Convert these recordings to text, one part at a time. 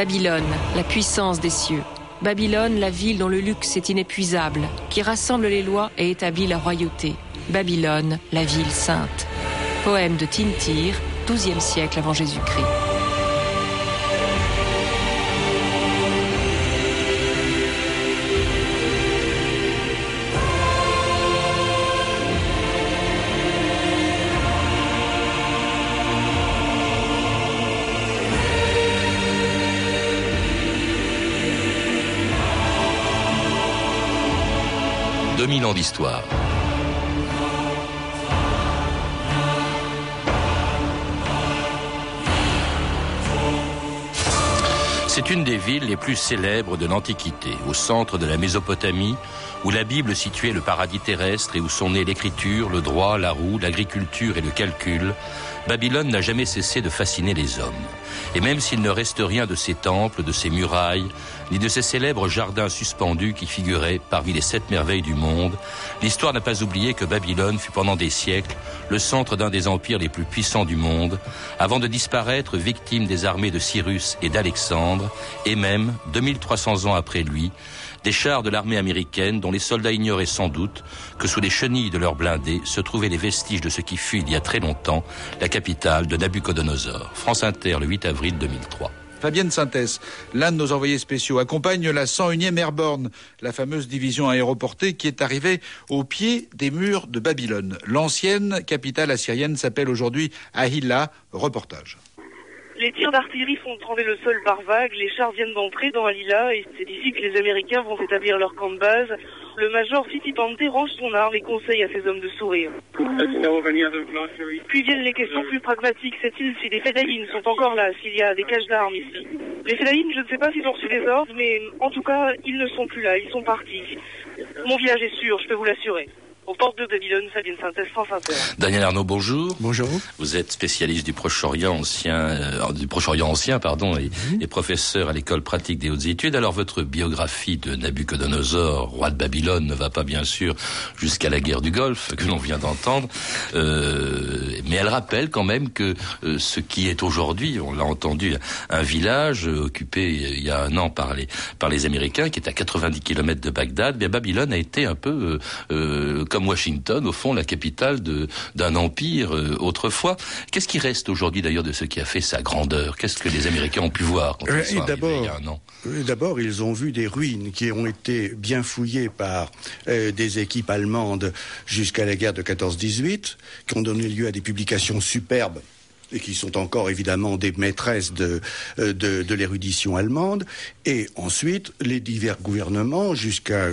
Babylone, la puissance des cieux. Babylone, la ville dont le luxe est inépuisable, qui rassemble les lois et établit la royauté. Babylone, la ville sainte. Poème de Tintir, 12e siècle avant Jésus-Christ. C'est une des villes les plus célèbres de l'Antiquité, au centre de la Mésopotamie, où la Bible situait le paradis terrestre et où sont nés l'écriture, le droit, la roue, l'agriculture et le calcul, Babylone n'a jamais cessé de fasciner les hommes. Et même s'il ne reste rien de ses temples, de ses murailles, ni de ces célèbres jardins suspendus qui figuraient parmi les sept merveilles du monde, l'histoire n'a pas oublié que Babylone fut pendant des siècles le centre d'un des empires les plus puissants du monde, avant de disparaître victime des armées de Cyrus et d'Alexandre, et même, 2300 ans après lui, des chars de l'armée américaine dont les soldats ignoraient sans doute que sous les chenilles de leurs blindés se trouvaient les vestiges de ce qui fut il y a très longtemps la capitale de Nabucodonosor. France Inter, le 8 avril 2003. Fabienne Synthèse, l'un de nos envoyés spéciaux, accompagne la 101e Airborne, la fameuse division aéroportée qui est arrivée au pied des murs de Babylone. L'ancienne capitale assyrienne s'appelle aujourd'hui Ahila. Reportage. Les tirs d'artillerie font trembler le sol par vagues, les chars viennent d'entrer dans Alila et c'est ici que les Américains vont établir leur camp de base. Le major Pante range son arme et conseille à ses hommes de sourire. Puis viennent les questions plus pragmatiques. Sait-il si les Fédayines sont encore là, s'il y a des caches d'armes ici? Les Fédayines, je ne sais pas s'ils ont reçu des ordres, mais en tout cas, ils ne sont plus là, ils sont partis. Mon village est sûr, je peux vous l'assurer aux portes de Babylone, Sabine Synthèse, France Inter. Daniel Arnaud, bonjour. Bonjour. Vous êtes spécialiste du Proche-Orient ancien, euh, du Proche-Orient ancien, pardon, et, mhm. et, professeur à l'école pratique des hautes études. Alors votre biographie de Nabucodonosor, roi de Babylone, ne va pas bien sûr jusqu'à la guerre du Golfe que l'on vient d'entendre, euh, mais elle rappelle quand même que euh, ce qui est aujourd'hui, on l'a entendu, un village occupé il y a un an par les par les Américains, qui est à 90 km de Bagdad, bien Babylone a été un peu euh, comme Washington, au fond, la capitale d'un empire euh, autrefois. Qu'est-ce qui reste aujourd'hui d'ailleurs de ce qui a fait sa grandeur? Qu'est-ce que les Américains ont pu voir quand ils sont arrivés il y a un an? euh, D'abord, ils ont vu des ruines qui ont été bien fouillées par euh, des équipes allemandes jusqu'à la guerre de 14-18, qui ont donné lieu à des publications superbes et qui sont encore évidemment des maîtresses de, euh, de, de l'érudition allemande, et ensuite les divers gouvernements, jusqu'à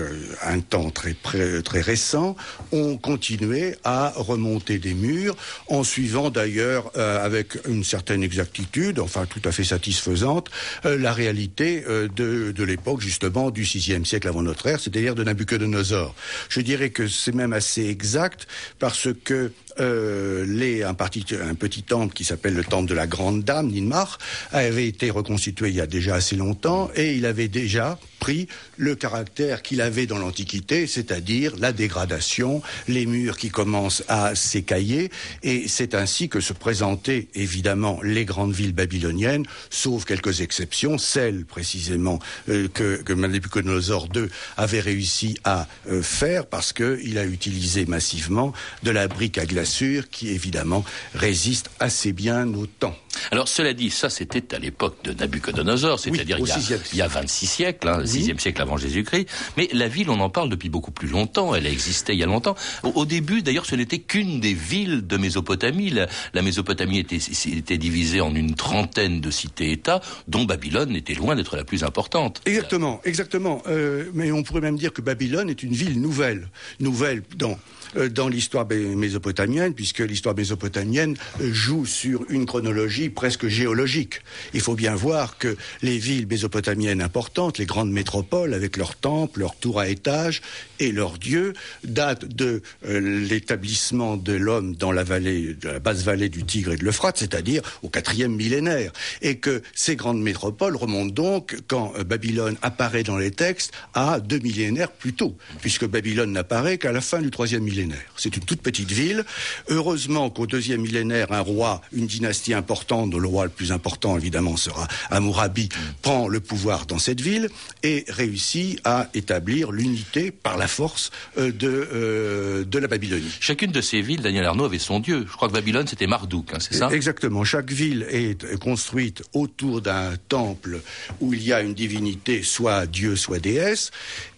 un temps très, très récent, ont continué à remonter des murs, en suivant d'ailleurs euh, avec une certaine exactitude, enfin tout à fait satisfaisante, euh, la réalité de, de l'époque justement du VIe siècle avant notre ère, c'est-à-dire de Nabucodonosor. Je dirais que c'est même assez exact parce que euh, les, un, un, petit temple qui s'appelle le temple de la Grande Dame, Ninmar, avait été reconstitué il y a déjà assez longtemps et il avait déjà pris le caractère qu'il avait dans l'Antiquité, c'est-à-dire la dégradation, les murs qui commencent à s'écailler, et c'est ainsi que se présentaient évidemment les grandes villes babyloniennes, sauf quelques exceptions, celles précisément euh, que, que Nabucodonosor II avait réussi à euh, faire parce qu'il a utilisé massivement de la brique à glaçure qui évidemment résiste assez bien au temps. Alors cela dit, ça c'était à l'époque de Nabucodonosor, c'est-à-dire il, y a 26 siècles, hein, 6e siècle avant Jésus-Christ. Mais la ville, on en parle depuis beaucoup plus longtemps. Elle a existé il y a longtemps. Au, début, d'ailleurs, ce n'était qu'une des villes de Mésopotamie. La, Mésopotamie était, était, divisée en une trentaine de cités-États, dont Babylone était loin d'être la plus importante. Exactement, exactement. Euh, mais on pourrait même dire que Babylone est une ville nouvelle, nouvelle dans dans l'histoire mésopotamienne, puisque l'histoire mésopotamienne euh, joue sur une chronologie presque géologique. Il faut bien voir que les villes mésopotamiennes importantes, les grandes métropoles avec leurs temples, leurs tours à étages et leurs dieux datent de euh, l'établissement de l'homme dans la la basse vallée du Tigre et de l'Euphrate, c'est-à-dire au quatrième millénaire, et que ces grandes métropoles remontent donc quand euh, Babylone apparaît dans les textes à deux millénaires plus tôt, puisque Babylone n'apparaît qu'à la fin du troisième millénaire. C'est une toute petite ville. Heureusement qu'au deuxième millénaire, un roi, une dynastie importante, dont le roi le plus important évidemment sera Amourabi, prend le pouvoir dans cette ville et réussit à établir l'unité par la force euh, de, euh, de la Babylonie. Chacune de ces villes, Daniel Arnaud avait son dieu. Je crois que Babylone, c'était Marduk, hein, c'est ça? Exactement. Chaque ville est construite autour d'un temple où il y a une divinité, soit dieu, soit déesse.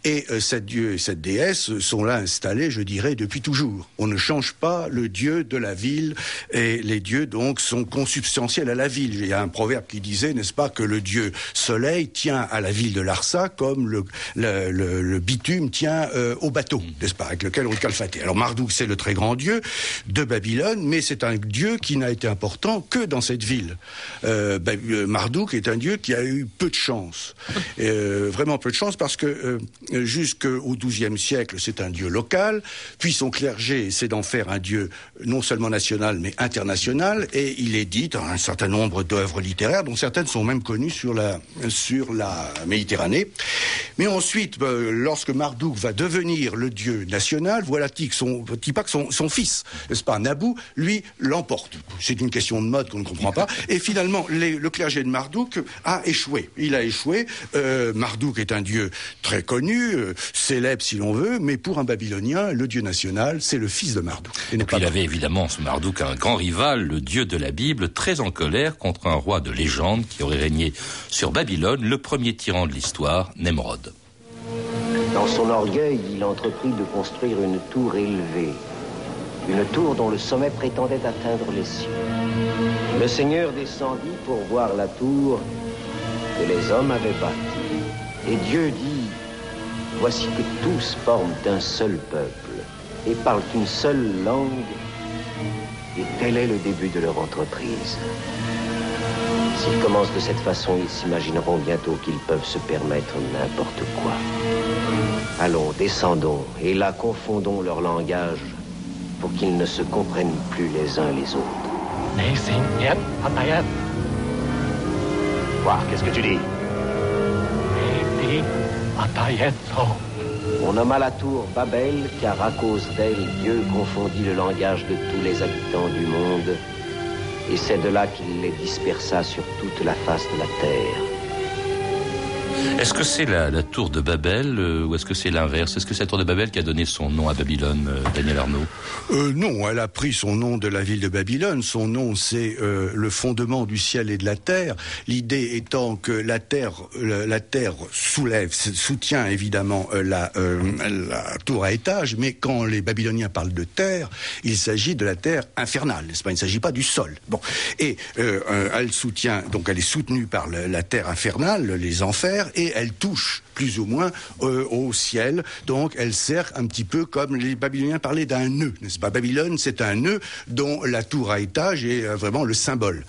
Et euh, cette dieu et cette déesse sont là installés, je dirais, depuis toujours. On ne change pas le dieu de la ville et les dieux donc sont consubstantiels à la ville. Il y a un proverbe qui disait, n'est-ce pas, que le dieu soleil tient à la ville de Larsa comme le, le, le, bitume tient euh, au bateau, n'est-ce pas, avec lequel on est calfaté. Alors Marduk, c'est le très grand dieu de Babylone, mais c'est un dieu qui n'a été important que dans cette ville. Euh, euh Marduk est un dieu qui a eu peu de chance, euh, vraiment peu de chance, parce que jusqu'au XIIe siècle, c'est un dieu local, puis son clergé c'est d'en faire un dieu non seulement national, mais international, et il édite un certain nombre d'œuvres littéraires, dont certaines sont même connues sur la, sur la Méditerranée. Mais ensuite, euh, lorsque Marduk va devenir le dieu national, voilà que son, pas que son, son fils, n'est-ce pas, Nabou, lui, l'emporte. C'est une question de mode qu'on ne comprend pas. Et finalement, les, le clergé de Marduk a échoué. Il a échoué. Euh, Marduk est un dieu très connu, euh, célèbre si l'on veut, mais pour un Babylonien, le dieu national, c'est le fils de Marduk. Et, puis il avait évidemment, ce Marduk, un grand rival, le dieu de la Bible, très en colère contre un roi de légende qui aurait régné sur Babylone, le premier tyran de l'histoire, Nemrod. Dans son orgueil, il entreprit de construire une tour élevée, une tour dont le sommet prétendait atteindre les cieux. Le Seigneur descendit pour voir la tour que les hommes avaient bâtie. Et Dieu dit, Voici que tous forment un seul peuple et parlent une seule langue, et tel est le début de leur entreprise. S'ils commencent de cette façon, ils s'imagineront bientôt qu'ils peuvent se permettre n'importe quoi. Allons, descendons, et là confondons leur langage pour qu'ils ne se comprennent plus les uns les autres. Quoi Qu'est-ce que tu dis? On nomma la tour Babel, car à cause d'elle, Dieu confondit le langage de tous les habitants du monde, et c'est de là qu'il les dispersa sur toute la face de la terre. Est-ce que c'est la, tour de Babel euh, ou est-ce que c'est l'inverse? Est-ce que c'est la tour de Babel qui a donné son nom à Babylone, euh, Daniel Arnaud? Euh, Non, elle a pris son nom de la ville de Babylone. Son nom, c'est le fondement du ciel et de la terre. L'idée étant que la terre, la, terre soulève, soutient évidemment la, la tour à étage, mais quand les Babyloniens parlent de terre, il s'agit de la terre infernale, n'est-ce pas? Il ne s'agit pas du sol. Bon, et elle soutient, donc elle est soutenue par la terre infernale, les enfers et elle touche plus ou moins euh, au ciel. Donc elle sert un petit peu comme les Babyloniens parlaient d'un nœud, n'est-ce pas? Babylone, c'est un nœud dont la tour à étage est euh, vraiment le symbole.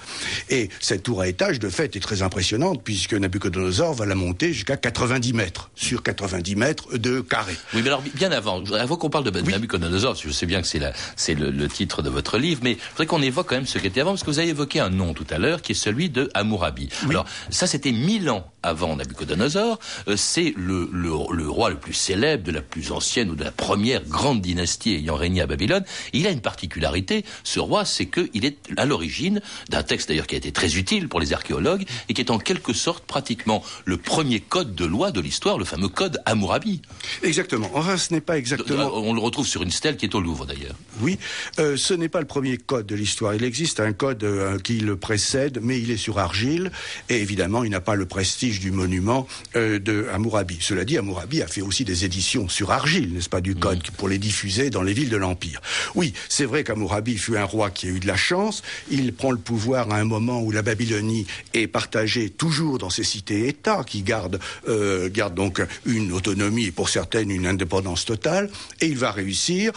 Et cette tour à étage, de fait, est très impressionnante puisque Nabucodonosor va la monter jusqu'à 90 mètres, sur 90 mètres de carré. Oui, mais alors bien avant, avant qu'on parle de Nabucodonosor, je sais bien que c'est c'est le, le, titre de votre livre, mais je voudrais qu'on évoque quand même ce qui était avant, parce que vous avez évoqué un nom tout à l'heure, qui est celui de Hammurabi. Alors ça, c'était mille ans avant Nabucodonosor. Euh, c'est le, le, roi le plus célèbre de la plus ancienne ou de la première grande dynastie ayant régné à Babylone. Il a une particularité, ce roi, c'est qu'il est à l'origine d'un texte d'ailleurs qui a été très utile pour les archéologues et qui est en quelque sorte pratiquement le premier code de loi de l'histoire, le fameux code Hammurabi. Exactement. Enfin, ce n'est pas exactement. On le retrouve sur une stèle qui est au Louvre d'ailleurs. Oui, euh, ce n'est pas le premier code de l'histoire. Il existe un code euh, qui le précède, mais il est sur argile et évidemment, il n'a pas le prestige du monument euh, de Hammurabi. Cela dit, Hammurabi a fait aussi des éditions sur argile, n'est-ce pas, du code, pour les diffuser dans les villes de l'Empire. Oui, c'est vrai qu'Hammurabi fut un roi qui a eu de la chance. Il prend le pouvoir à un moment où la Babylonie est partagée toujours dans ses cités-États, qui gardent, euh, gardent donc une autonomie et pour certaines une indépendance totale. Et il va réussir,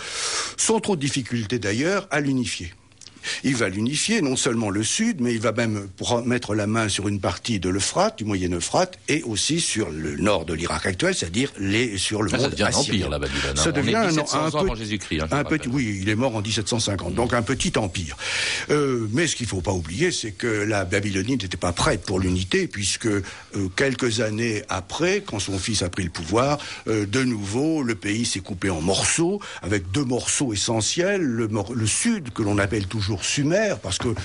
sans trop de difficultés d'ailleurs, à l'unifier. Il va l'unifier, non seulement le sud, mais il va même mettre la main sur une partie de l'Euphrate, du Moyen Euphrate, et aussi sur le nord de l'Irak actuel, c'est-à-dire les sur le Ah, ça monde devient un empire, la Babylone. Ça devient un, 1700 un peu- avant Jésus-Christ, hein, un petit, oui, il est mort en 1750, donc un petit empire. Euh, mais ce qu'il faut pas oublier, c'est que la Babylonie n'était pas prête pour l'unité, puisque euh, quelques années après, quand son fils a pris le pouvoir, euh, de nouveau, le pays s'est coupé en morceaux, avec deux morceaux essentiels, le, mor- le sud, que l'on appelle toujours Sumer, parce que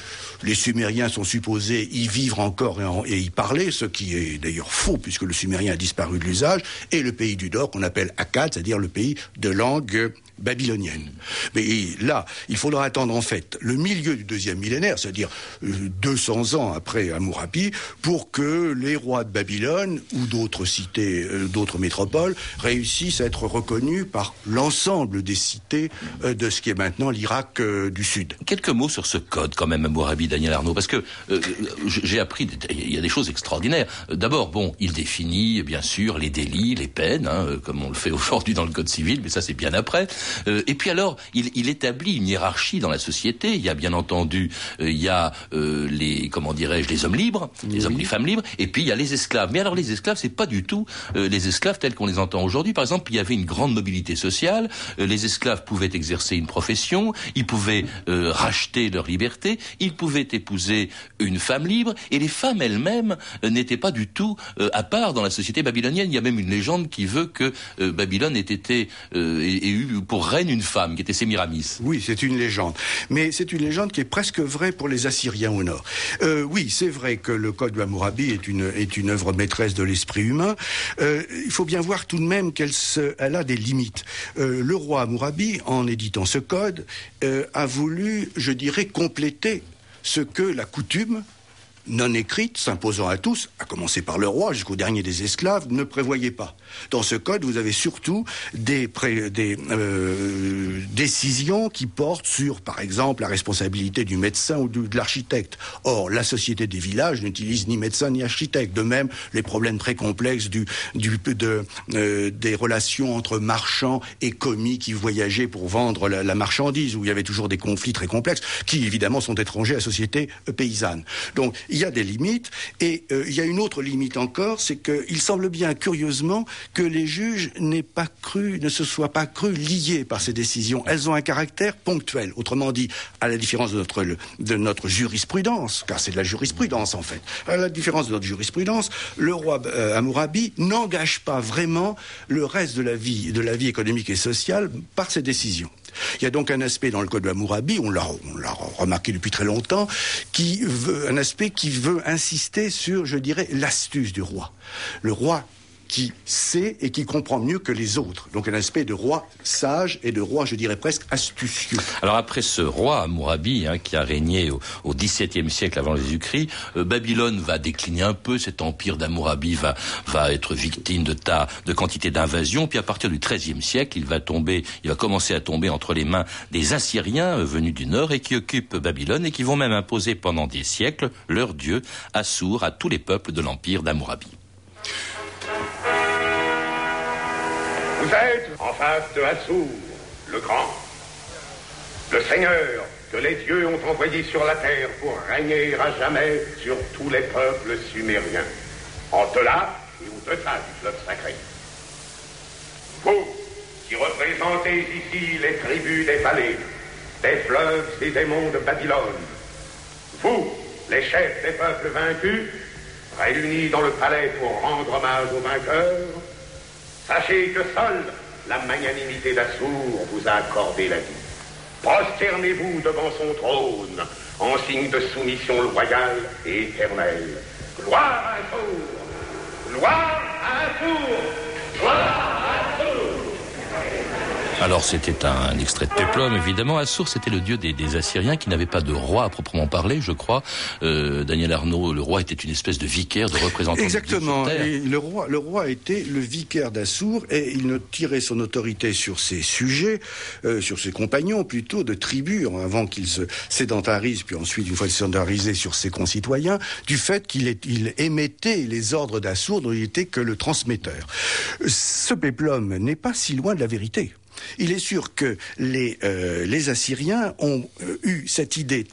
les Sumériens sont supposés y vivre encore et, y parler, ce qui est d'ailleurs faux, puisque le sumérien a disparu de l'usage, et le pays du Nord, qu'on appelle Akkad, c'est-à-dire le pays de langue babylonienne. Mais là, il faudra attendre en fait le milieu du deuxième millénaire, c'est-à-dire euh, 200 ans après Hammurabi, pour que les rois de Babylone ou d'autres cités, euh, d'autres métropoles réussissent à être reconnus par l'ensemble des cités euh, de ce qui est maintenant l'Irak euh, du Sud. Quelques mots sur ce code, quand même, Mourabi, Daniel Arnaud, parce que euh, j'ai appris, il y a des choses extraordinaires. Euh, D'abord, bon, il définit, bien sûr, les délits, les peines, hein, euh, comme on le fait aujourd'hui dans le Code civil, mais ça, c'est bien après. Euh, et puis alors, il, il établit une hiérarchie dans la société. Il y a, bien entendu, euh, il y a euh, les, comment dirais-je, les hommes libres, les hommes, les femmes libres, et puis il y a les esclaves. Mais alors, les esclaves, c'est pas du tout euh, les esclaves tels qu'on les entend aujourd'hui. Par exemple, il y avait une grande mobilité sociale. Euh, les esclaves pouvaient exercer une profession, ils pouvaient euh, racheter leur liberté, ils pouvaient épouser une femme libre, et les femmes elles-mêmes n'étaient pas du tout euh, à part dans la société babylonienne. Il y a même une légende qui veut que euh, Babylone ait été euh, ait eu pour reine une femme, qui était Sémiramis. Oui, c'est une légende. Mais c'est une légende qui est presque vraie pour les Assyriens au nord. Euh, oui, c'est vrai que le Code de Hammurabi est une, est une œuvre maîtresse de l'esprit humain. Euh, il faut bien voir tout de même qu'elle elle a des limites. Euh, le roi Hammurabi, en éditant ce code, a voulu, je dirais, compléter ce que la coutume non écrite, s'imposant à tous, à commencer par le roi jusqu'au dernier des esclaves, ne prévoyait pas. Dans ce code, vous avez surtout des, pré- des euh, décisions qui portent sur, par exemple, la responsabilité du médecin ou de l'architecte. Or, la société des villages n'utilise ni médecin ni architecte. De même, les problèmes très complexes du, du, de, euh, des relations entre marchands et commis qui voyageaient pour vendre la, marchandise, où il y avait toujours des conflits très complexes, qui évidemment sont étrangers à la société euh, paysanne. Donc, y a des limites, et euh, il y a une autre limite encore, c'est qu'il semble bien, curieusement, que les juges n'aient pas cru, ne se soient pas cru liés par ces décisions. Elles ont un caractère ponctuel. Autrement dit, à la différence de notre, de notre jurisprudence, car c'est de la jurisprudence en fait, à la différence de notre jurisprudence, le roi euh, Hammurabi n'engage pas vraiment le reste de la vie, de la vie économique et sociale par ses décisions. Il y a donc un aspect dans le code de Hammurabi, l'a, on l'a remarqué depuis très longtemps, qui veut, un aspect qui veut insister sur, je dirais, l'astuce du roi. Le roi qui sait et qui comprend mieux que les autres. Donc un aspect de roi sage et de roi, je dirais presque astucieux. Alors après ce roi Hammurabi, hein, qui a régné au, XVIIe siècle avant Jésus-Christ, euh, Babylone va décliner un peu. Cet empire d'Hammurabi va va être victime de tas de quantité d'invasions. Puis à partir du XIIIe siècle, il va tomber, il va commencer à tomber entre les mains des Assyriens euh, venus du nord et qui occupent Babylone et qui vont même imposer pendant des siècles leur dieu Assur à tous les peuples de l'empire d'Hammurabi. Vous êtes en face de Assur, le grand, le Seigneur que les dieux ont envoyé sur la terre pour régner à jamais sur tous les peuples sumériens, en delà et au-delà du fleuve sacré. Vous, qui représentez ici les tribus des vallées, des fleuves et des monts de Babylone, vous, les chefs des peuples vaincus, réunis dans le palais pour rendre hommage aux vainqueurs, Sachez que seule la magnanimité d'Assour vous a accordé la vie. Prosternez-vous devant son trône en signe de soumission loyale et éternelle. Gloire à Assour Gloire à Assour Gloire à Alors c'était un extrait de Péplum, évidemment. Assur, c'était le dieu des, des Assyriens qui n'avait pas de roi à proprement parler, je crois. Euh, Daniel Arnaud, le roi était une espèce de vicaire, de représentant Exactement. de. Et le roi, le roi était le vicaire d'Assour et il ne tirait son autorité sur ses sujets, euh, sur ses compagnons plutôt de tribus avant qu'il se sédentarise, puis ensuite une fois sédentarisé sur ses concitoyens, du fait qu'il il émettait les ordres d'Assour dont il était que le transmetteur. Ce péplum n'est pas si loin de la vérité. Il est sûr que les, euh, les Assyriens ont euh, eu cette idée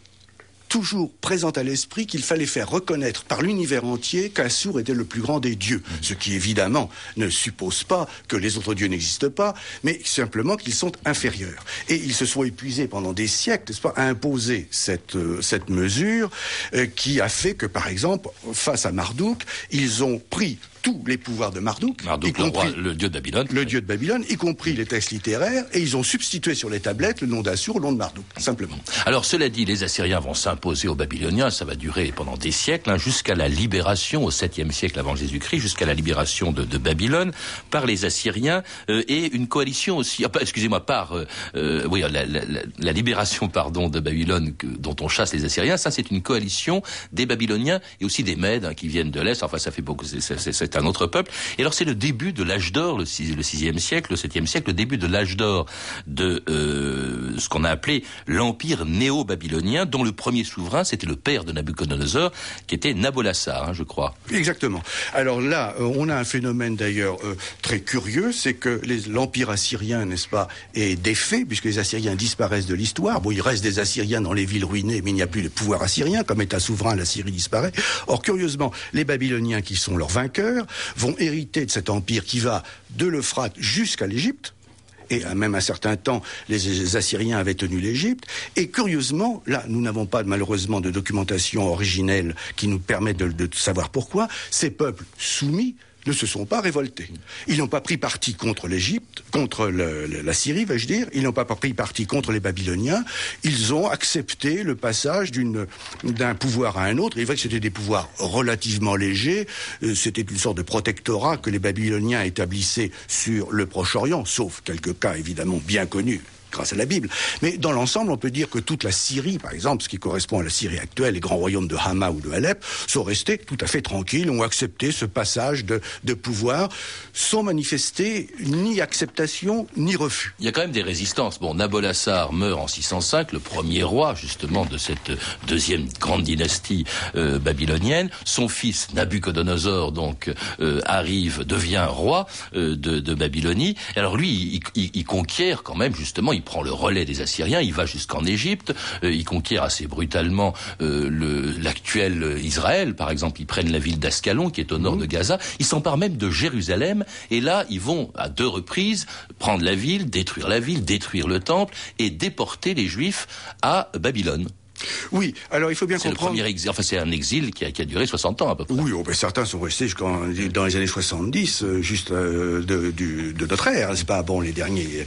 toujours présente à l'esprit qu'il fallait faire reconnaître par l'univers entier qu'Assur était le plus grand des dieux. Ce qui évidemment ne suppose pas que les autres dieux n'existent pas, mais simplement qu'ils sont inférieurs. Et ils se sont épuisés pendant des siècles, n'est-ce pas, à imposer cette, euh, cette mesure euh, qui a fait que, par exemple, face à Marduk, ils ont pris tous les pouvoirs de Marduk, Marduk, y le, roi, compris le dieu de Babylone. le dieu de Babylone, y compris les textes littéraires, et ils ont substitué sur les tablettes le nom d'Assur au nom de Marduk, simplement. Alors, cela dit, les Assyriens vont s'imposer aux Babyloniens, ça va durer pendant des siècles, hein, jusqu'à la libération, au 7e siècle avant Jésus-Christ, jusqu'à la libération de, de Babylone par les Assyriens, euh, et une coalition aussi, ah, excusez-moi, par, euh, euh, oui, la, la- la- la libération, pardon, de Babylone, que- dont on chasse les Assyriens, ça c'est une coalition des Babyloniens et aussi des Mèdes, hein, qui viennent de l'Est, enfin ça fait beaucoup, c'est- un autre peuple. Et alors c'est le début de l'âge d'or, le, six- le 6e siècle, le 7e siècle, le début de l'âge d'or de euh, ce qu'on a appelé l'empire néo-babylonien, dont le premier souverain, c'était le père de Nabucodonosor, qui était Nabolassar, hein, je crois. Exactement. Alors là, euh, on a un phénomène d'ailleurs euh, très curieux, c'est que l'empire assyrien, n'est-ce pas, est défait, puisque les Assyriens disparaissent de l'histoire. Bon, il reste des Assyriens dans les villes ruinées, mais il n'y a plus de pouvoir assyrien. Comme État souverain, la Syrie disparaît. Or, curieusement, les Babyloniens, qui sont leurs vainqueurs, vont hériter de cet empire qui va de l'Euphrate jusqu'à l'Égypte. Et même un certain temps, les Assyriens avaient tenu l'Égypte. Et curieusement, là, nous n'avons pas malheureusement de documentation originelle qui nous permette de savoir pourquoi, ces peuples soumis ne se sont pas révoltés. Ils n'ont pas pris parti contre l'Égypte, contre la Syrie, vais-je dire. Ils n'ont pas pris parti contre les Babyloniens. Ils ont accepté le passage d'un pouvoir à un autre. Il est vrai que c'était des pouvoirs relativement légers. Euh, C'était une sorte de protectorat que les Babyloniens établissaient sur le Proche-Orient, sauf quelques cas évidemment bien connus grâce à la Bible. Mais dans l'ensemble, on peut dire que toute la Syrie, par exemple, ce qui correspond à la Syrie actuelle, les grands royaumes de Hama ou de Alep, sont restés tout à fait tranquilles, ont accepté ce passage de, de pouvoir sans manifester ni acceptation ni refus. Il y a quand même des résistances. Bon, Nabolassar meurt en 605, le premier roi justement de cette deuxième grande dynastie euh, babylonienne. Son fils Nabucodonosor donc euh, arrive, devient roi euh, de, de Babylonie. Alors lui, il, il- il conquiert quand même justement, il prend le relais des Assyriens, il va jusqu'en Égypte, euh, il conquiert assez brutalement euh, l'actuel Israël. Par exemple, ils prennent la ville d'Ascalon qui est au nord de Gaza. Ils s'emparent même de Jérusalem et là, ils vont à deux reprises prendre la ville, détruire la ville, détruire le temple et déporter les Juifs à Babylone. Oui, alors il faut bien le comprendre... premier exil. Enfin, c'est un exil qui a, qui a duré 60 ans à peu près. Oui, oh, ben, certains sont restés jusqu'en dans les années 70, euh, juste euh, de, du- de notre ère, c'est pas bon les derniers.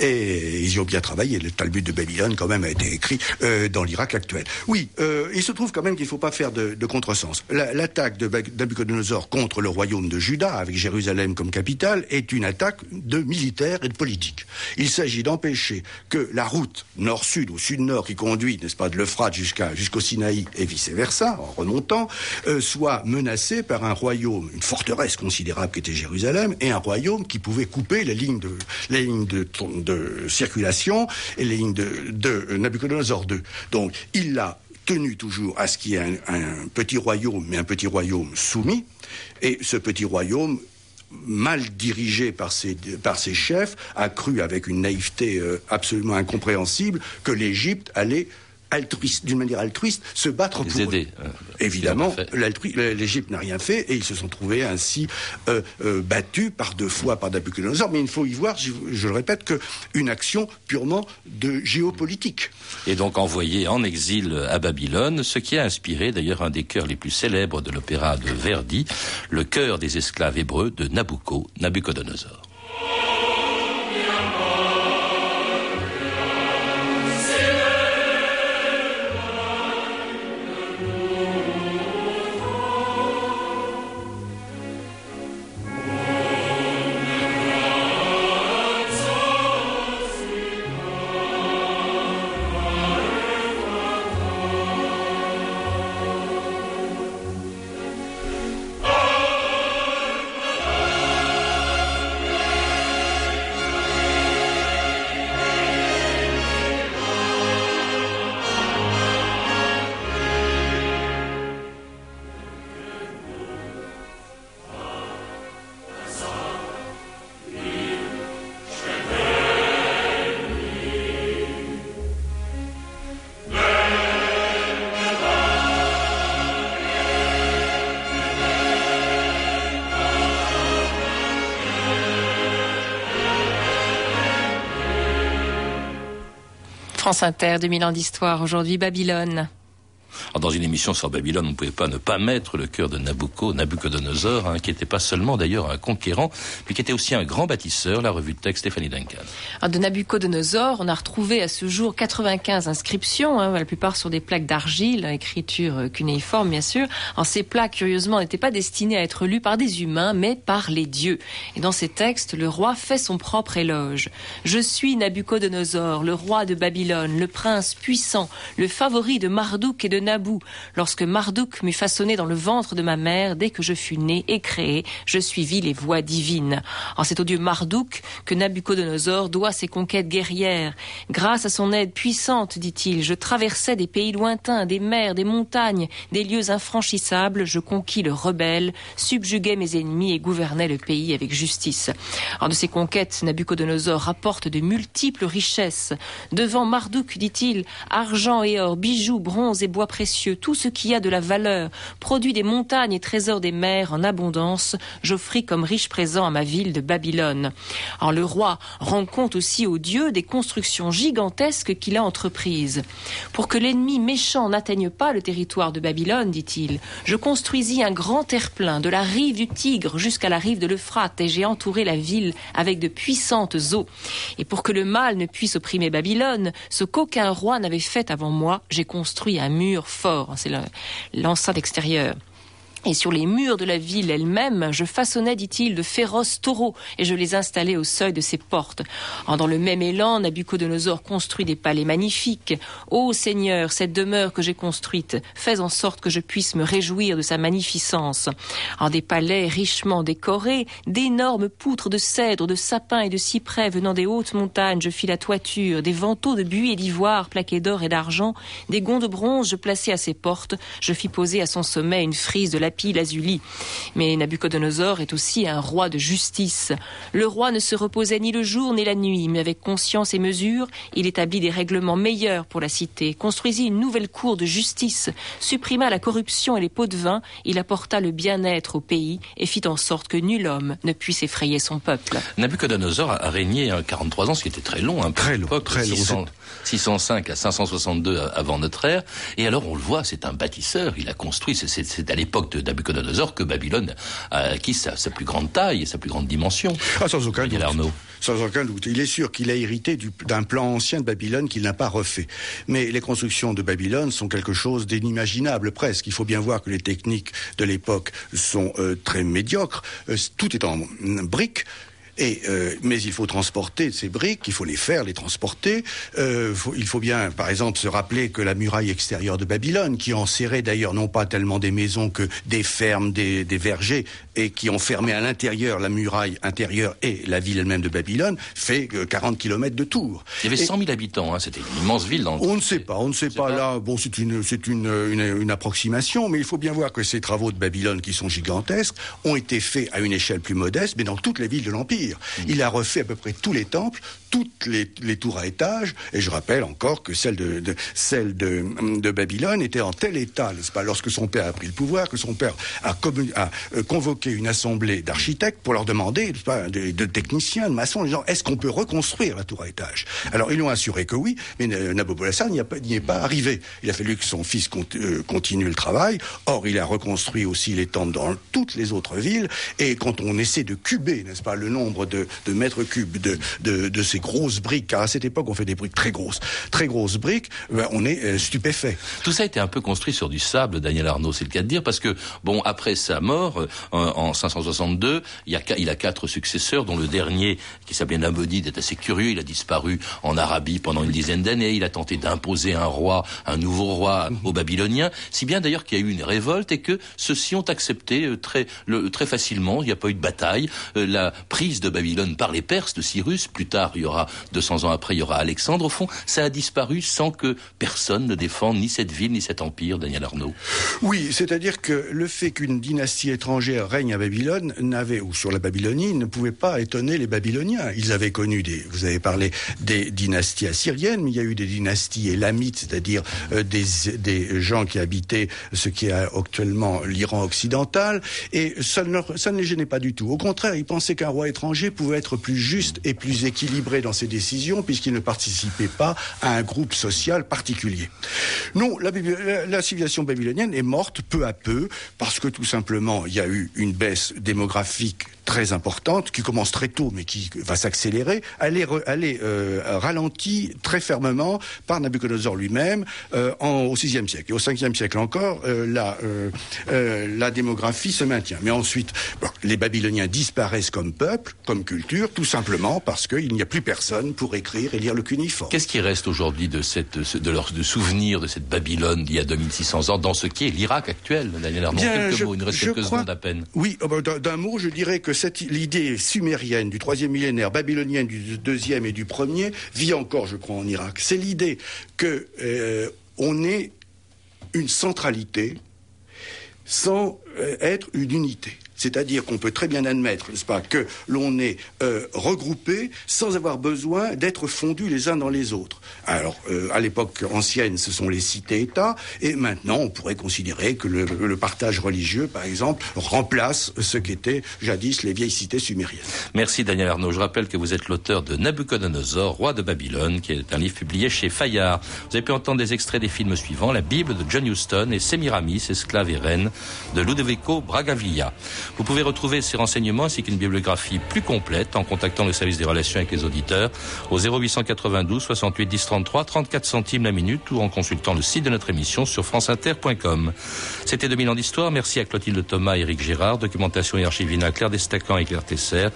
Et ils y ont bien travaillé. Le Talmud de Babylone, quand même, a été écrit euh, dans l'Irak actuel. Oui, euh, il se trouve quand même qu'il ne faut pas faire de, de contresens. La- L'attaque de Nabucodonosor contre le royaume de Juda, avec Jérusalem comme capitale, est une attaque de militaire et de politique. Il s'agit d'empêcher que la route nord-sud ou sud-nord qui conduit, n'est-ce pas, de jusqu'à jusqu'au Sinaï et vice-versa, en remontant, euh, soit menacée par un royaume, une forteresse considérable qui était Jérusalem, et un royaume qui pouvait couper les lignes de, les lignes de circulation et les lignes de, de Nabucodonosor II. Donc, il l'a tenu toujours à ce qu'il y ait un, un petit royaume, mais un petit royaume soumis, et ce petit royaume mal dirigé par ses, par ses chefs, a cru avec une naïveté euh, absolument incompréhensible que l'Égypte allait altruiste, d'une manière altruiste, se battre Les pour aider, eux. Évidemment, l'Égypte n'a rien fait et ils se sont trouvés ainsi euh, euh, battus par deux fois par Nabucodonosor. Mais il faut y voir, je, je le répète, que une action purement de géopolitique. Et donc envoyé en exil à Babylone, ce qui a inspiré d'ailleurs un des chœurs les plus célèbres de l'opéra de Verdi, le chœur des esclaves hébreux de Nabucco, Nabucodonosor. France Inter, 2000 ans d'histoire. Aujourd'hui, Babylone. Alors, dans une émission sur Babylone, on ne pouvait pas ne pas mettre le cœur de Nabucco, Nabucodonosor, hein, qui n'était pas seulement d'ailleurs un conquérant, mais qui était aussi un grand bâtisseur, la revue de texte Stéphanie Duncan. Alors, de Nabucodonosor, on a retrouvé à ce jour 95 inscriptions, hein, la plupart sur des plaques d'argile, écriture cunéiforme bien sûr. En ces plaques, curieusement, n'étaient pas destinées à être lues par des humains, mais par les dieux. Et dans ces textes, le roi fait son propre éloge. Je suis Nabucodonosor, le roi de Babylone, le prince puissant, le favori de Marduk et de Lorsque Marduk m'eut façonné dans le ventre de ma mère, dès que je fus né et créé, je suivis les voies divines. En c'est au dieu Marduk que Nabucodonosor doit ses conquêtes guerrières. Grâce à son aide puissante, dit-il, je traversais des pays lointains, des mers, des montagnes, des lieux infranchissables, je conquis le rebelle, subjuguais mes ennemis et gouvernais le pays avec justice. En de ces conquêtes, Nabucodonosor rapporte de multiples richesses. Devant Marduk, dit-il, argent et or, bijoux, bronze et bois précieux, tout ce qui a de la valeur, produit des montagnes et trésors des mers en abondance, j'offris comme riche présent à ma ville de Babylone. Alors le roi rend compte aussi au dieu des constructions gigantesques qu'il a entreprises. Pour que l'ennemi méchant n'atteigne pas le territoire de Babylone, dit-il, je construisis un grand terre-plein de la rive du Tigre jusqu'à la rive de l'Euphrate et j'ai entouré la ville avec de puissantes eaux. Et pour que le mal ne puisse opprimer Babylone, ce qu'aucun roi n'avait fait avant moi, j'ai construit un mur fort. C'est l'enceinte extérieure. Et sur les murs de la ville elle-même, je façonnais, dit-il, de féroces taureaux, et je les installais au seuil de ses portes. dans le même élan, Nabucodonosor construit des palais magnifiques. Ô Seigneur, cette demeure que j'ai construite, fais en sorte que je puisse me réjouir de sa magnificence. En des palais richement décorés, d'énormes poutres de cèdre, de sapins et de cyprès venant des hautes montagnes, je fis la toiture, des vantaux de buis et d'ivoire plaqués d'or et d'argent, des gonds de bronze je plaçai à ses portes, je fis poser à son sommet une frise de la lazuli. Mais Nabucodonosor est aussi un roi de justice. Le roi ne se reposait ni le jour ni la nuit, mais avec conscience et mesure, il établit des règlements meilleurs pour la cité, construisit une nouvelle cour de justice, supprima la corruption et les pots de vin, il apporta le bien-être au pays et fit en sorte que nul homme ne puisse effrayer son peuple. Nabucodonosor a régné 43 ans, ce qui était très long, un très long, très long. 605 à 562 avant notre ère. Et alors on le voit, c'est un bâtisseur. Il a construit. C'est à l'époque de Nabucodonosor que Babylone a acquis sa, plus grande taille et sa plus grande dimension. Ah, sans aucun doute. Sans aucun doute. Il est sûr qu'il a hérité d'un plan ancien de Babylone qu'il n'a pas refait. Mais les constructions de Babylone sont quelque chose d'inimaginable presque. Il faut bien voir que les techniques de l'époque sont euh, très médiocres. Euh, tout est en briques. Et, euh, mais il faut transporter ces briques, il faut les faire, les transporter. Euh, il faut bien, par exemple, se rappeler que la muraille extérieure de Babylone, qui enserrait d'ailleurs non pas tellement des maisons que des fermes, des, des vergers, et qui ont fermé à l'intérieur la muraille intérieure et la ville elle-même de Babylone, fait 40 km de tour. Il y avait 100 000 habitants, hein, c'était une immense ville. Dans on ne sait pas, on ne sait pas, là. Bon, c'est une, c'est une, une, une approximation, mais il faut bien voir que ces travaux de Babylone, qui sont gigantesques, ont été faits à une échelle plus modeste, mais dans toutes les villes de l'Empire. Il a refait à peu près tous les temples, toutes les, tours à étages, et je rappelle encore que celle de, celle de, de, Babylone était en tel état, n'est-ce pas, lorsque son père a pris le pouvoir, que son père a, euh, convoqué une assemblée d'architectes pour leur demander, pas, de, techniciens, de maçons, disant est-ce qu'on peut reconstruire la tour à étage Alors ils lui ont assuré que oui, mais Nabopolassar n'y est pas arrivé. Il a fallu que son fils euh, continue le travail. Or, il a reconstruit aussi les temples dans toutes les autres villes, et quand on essaie de cuber, n'est-ce pas, le nombre de, mètres cubes de, de, ces grosses briques, car à cette époque on fait des briques très grosses, très grosses briques, ben, on est euh, stupéfait. Tout ça a été un peu construit sur du sable, Daniel Arnaud, c'est le cas de dire, parce que bon, après sa mort euh, en, 562, il, y a, il a quatre successeurs, dont le dernier qui s'appelait Nabonide est assez curieux. Il a disparu en Arabie pendant une dizaine d'années. Il a tenté d'imposer un roi, un nouveau roi aux Babyloniens, si bien d'ailleurs qu'il y a eu une révolte et que ceux-ci ont accepté euh, très, le, très facilement. Il n'y a pas eu de bataille. la prise de Babylone par les Perses de Cyrus. Plus tard, il y aura 200 ans après, il y aura Alexandre. Au fond, ça a disparu sans que personne ne défende ni cette ville ni cet empire, Daniel Arnaud. Oui, c'est-à-dire que le fait qu'une dynastie étrangère règne à Babylone n'avait, ou sur la Babylonie, ne pouvait pas étonner les Babyloniens. Ils avaient connu des, vous avez parlé des dynasties assyriennes, mais il y a eu des dynasties élamites, c'est-à-dire euh, des, des gens qui habitaient ce qui est actuellement l'Iran occidental, et ça ne, ça ne les gênait pas du tout. Au contraire, ils pensaient qu'un roi étranger pouvait être plus juste et plus équilibré dans ses décisions puisqu'il ne participait pas à un groupe social particulier. Non, la civilisation babylonienne est morte peu à peu parce que tout simplement il y a eu une baisse démographique très importante qui commence très tôt mais qui va s'accélérer, elle est, elle est euh, ralentie très fermement par Nabucodonosor lui-même euh, au VIe siècle. Et au Ve siècle encore, euh, la, euh, la démographie se maintient. Mais ensuite, bon, les Babyloniens disparaissent comme peuple, comme culture, tout simplement parce qu'il n'y a plus personne pour écrire et lire le cuniforme. Qu'est-ce qui reste aujourd'hui de, cette, de leur de souvenir de cette Babylone d'il y a 2600 ans dans ce qui est l'Irak actuel, Daniel Bien, Quelques je, mots, il nous reste quelques crois- secondes à peine. Oui, oh, bah, d'un mot, je dirais que cette l'idée sumérienne du troisième millénaire, babylonienne du deuxième et du premier, vit encore, je crois, en Irak. C'est l'idée que euh, on est une centralité sans euh, être une unité. C'est-à-dire qu'on peut très bien admettre, n'est-ce pas, que l'on est euh, regroupé sans avoir besoin d'être fondus les uns dans les autres. Alors, euh, à l'époque ancienne, ce sont les cités-États, et maintenant, on pourrait considérer que le, le partage religieux, par exemple, remplace ce qu'étaient jadis les vieilles cités sumériennes. Merci Daniel Arnaud. Je rappelle que vous êtes l'auteur de Nabucodonosor, roi de Babylone, qui est un livre publié chez Fayard. Vous avez pu entendre des extraits des films suivants La Bible de John Huston et Sémiramis, esclave et reine de Ludovico Bragavilla. Vous pouvez retrouver ces renseignements ainsi qu'une bibliographie plus complète en contactant le service des relations avec les auditeurs au 0892 68 10 33 34 centimes la minute ou en consultant le site de notre émission sur franceinter.com. C'était 2000 ans d'histoire. Merci à Clotilde Thomas et Éric Gérard. Documentation et archivina Claire Destacan et Claire Tesser.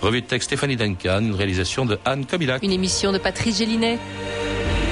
Revue de texte Stéphanie Duncan. Une réalisation de Anne Comilac. Une émission de Patrice Gélinet.